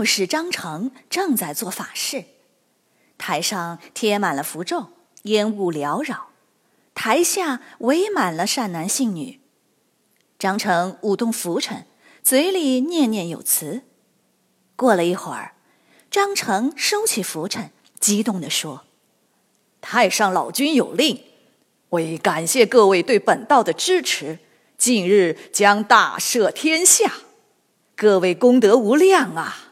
道士张成正在做法事，台上贴满了符咒，烟雾缭绕；台下围满了善男信女。张成舞动拂尘，嘴里念念有词。过了一会儿，张成收起拂尘。激动地说：“太上老君有令，为感谢各位对本道的支持，近日将大赦天下，各位功德无量啊！”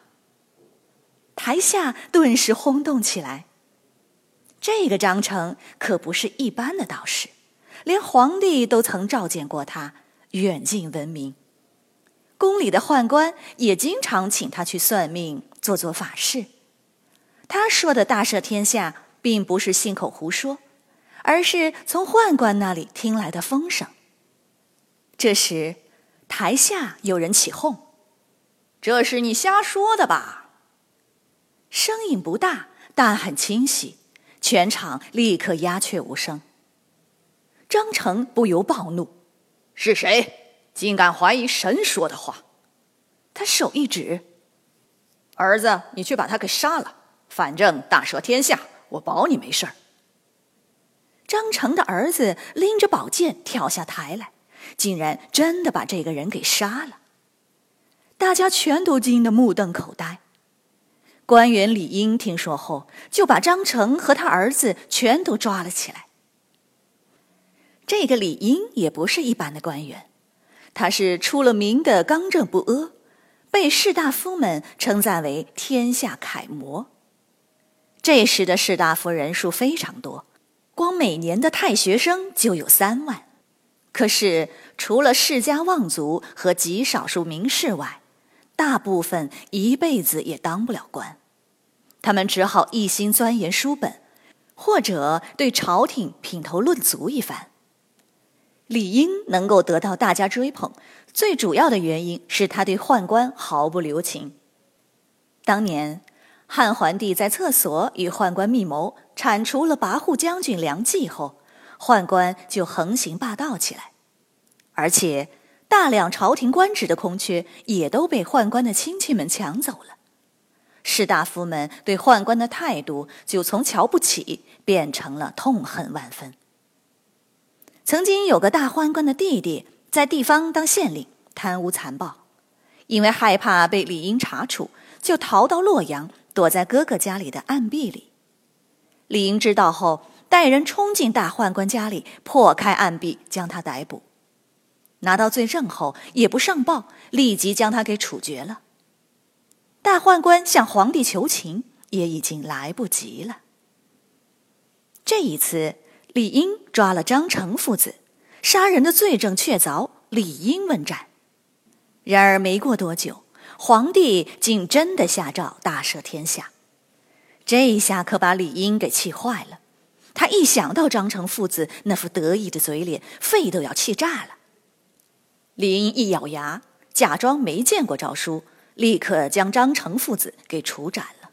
台下顿时轰动起来。这个张成可不是一般的道士，连皇帝都曾召见过他，远近闻名。宫里的宦官也经常请他去算命，做做法事。他说的大赦天下，并不是信口胡说，而是从宦官那里听来的风声。这时，台下有人起哄：“这是你瞎说的吧？”声音不大，但很清晰，全场立刻鸦雀无声。张成不由暴怒：“是谁竟敢怀疑神说的话？”他手一指：“儿子，你去把他给杀了。”反正大赦天下，我保你没事儿。张成的儿子拎着宝剑跳下台来，竟然真的把这个人给杀了。大家全都惊得目瞪口呆。官员李英听说后，就把张成和他儿子全都抓了起来。这个李英也不是一般的官员，他是出了名的刚正不阿，被士大夫们称赞为天下楷模。这时的士大夫人数非常多，光每年的太学生就有三万。可是除了世家望族和极少数名士外，大部分一辈子也当不了官。他们只好一心钻研书本，或者对朝廷品头论足一番。李英能够得到大家追捧，最主要的原因是他对宦官毫不留情。当年。汉桓帝在厕所与宦官密谋，铲除了跋扈将军梁冀后，宦官就横行霸道起来，而且大量朝廷官职的空缺也都被宦官的亲戚们抢走了。士大夫们对宦官的态度就从瞧不起变成了痛恨万分。曾经有个大宦官的弟弟在地方当县令，贪污残暴，因为害怕被理应查处，就逃到洛阳。躲在哥哥家里的暗壁里，李英知道后，带人冲进大宦官家里，破开暗壁，将他逮捕。拿到罪证后，也不上报，立即将他给处决了。大宦官向皇帝求情，也已经来不及了。这一次，李英抓了张成父子，杀人的罪证确凿，理应问斩。然而没过多久。皇帝竟真的下诏大赦天下，这一下可把李英给气坏了。他一想到张成父子那副得意的嘴脸，肺都要气炸了。李英一咬牙，假装没见过诏书，立刻将张成父子给处斩了。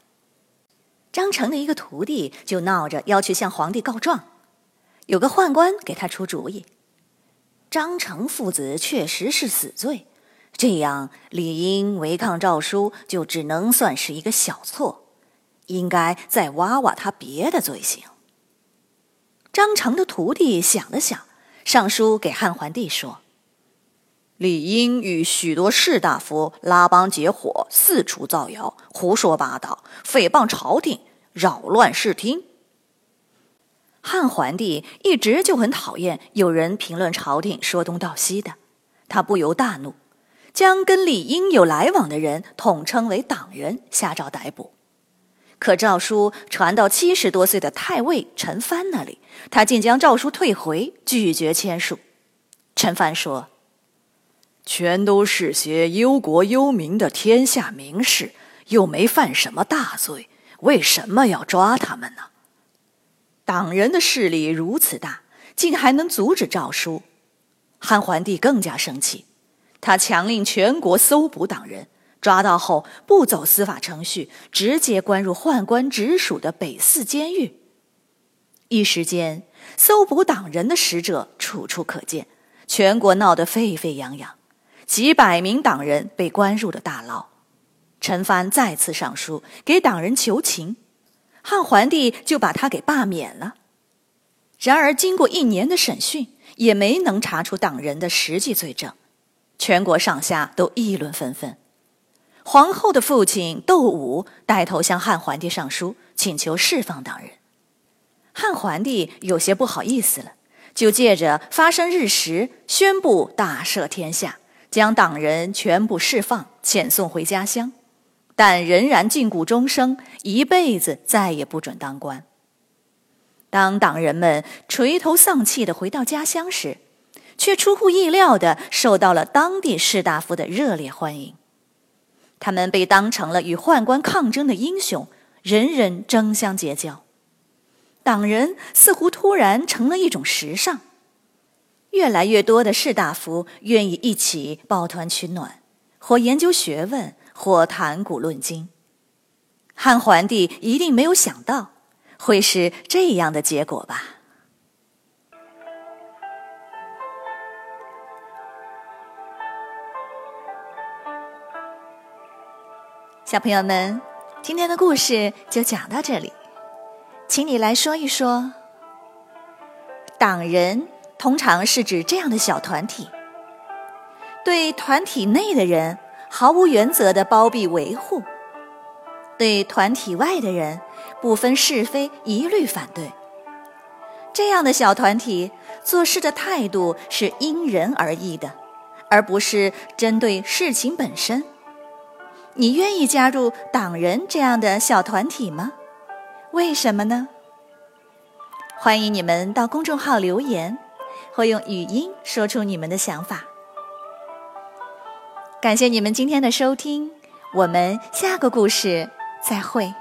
张成的一个徒弟就闹着要去向皇帝告状，有个宦官给他出主意：张成父子确实是死罪。这样，理应违抗诏书就只能算是一个小错，应该再挖挖他别的罪行。张成的徒弟想了想，上书给汉桓帝说：“理应与许多士大夫拉帮结伙，四处造谣，胡说八道，诽谤朝廷，扰乱视听。”汉桓帝一直就很讨厌有人评论朝廷说东道西的，他不由大怒。将跟李英有来往的人统称为党人，下诏逮捕。可诏书传到七十多岁的太尉陈蕃那里，他竟将诏书退回，拒绝签署。陈蕃说：“全都是些忧国忧民的天下名士，又没犯什么大罪，为什么要抓他们呢？党人的势力如此大，竟还能阻止诏书。汉桓帝更加生气，他强令全国搜捕党人，抓到后不走司法程序，直接关入宦官直属的北寺监狱。一时间，搜捕党人的使者处处可见，全国闹得沸沸扬扬，几百名党人被关入了大牢。陈蕃再次上书给党人求情，汉桓帝就把他给罢免了。然而，经过一年的审讯，也没能查出党人的实际罪证，全国上下都议论纷纷。皇后的父亲窦武带头向汉桓帝上书，请求释放党人。汉桓帝有些不好意思了，就借着发生日食，宣布大赦天下，将党人全部释放，遣送回家乡，但仍然禁锢终生，一辈子再也不准当官。当党人们垂头丧气的回到家乡时，却出乎意料的受到了当地士大夫的热烈欢迎，他们被当成了与宦官抗争的英雄，人人争相结交。党人似乎突然成了一种时尚，越来越多的士大夫愿意一起抱团取暖，或研究学问，或谈古论今。汉桓帝一定没有想到会是这样的结果吧？小朋友们，今天的故事就讲到这里。请你来说一说，党人通常是指这样的小团体，对团体内的人毫无原则的包庇维护，对团体外的人不分是非一律反对。这样的小团体做事的态度是因人而异的，而不是针对事情本身。你愿意加入党人这样的小团体吗？为什么呢？欢迎你们到公众号留言，或用语音说出你们的想法。感谢你们今天的收听，我们下个故事再会。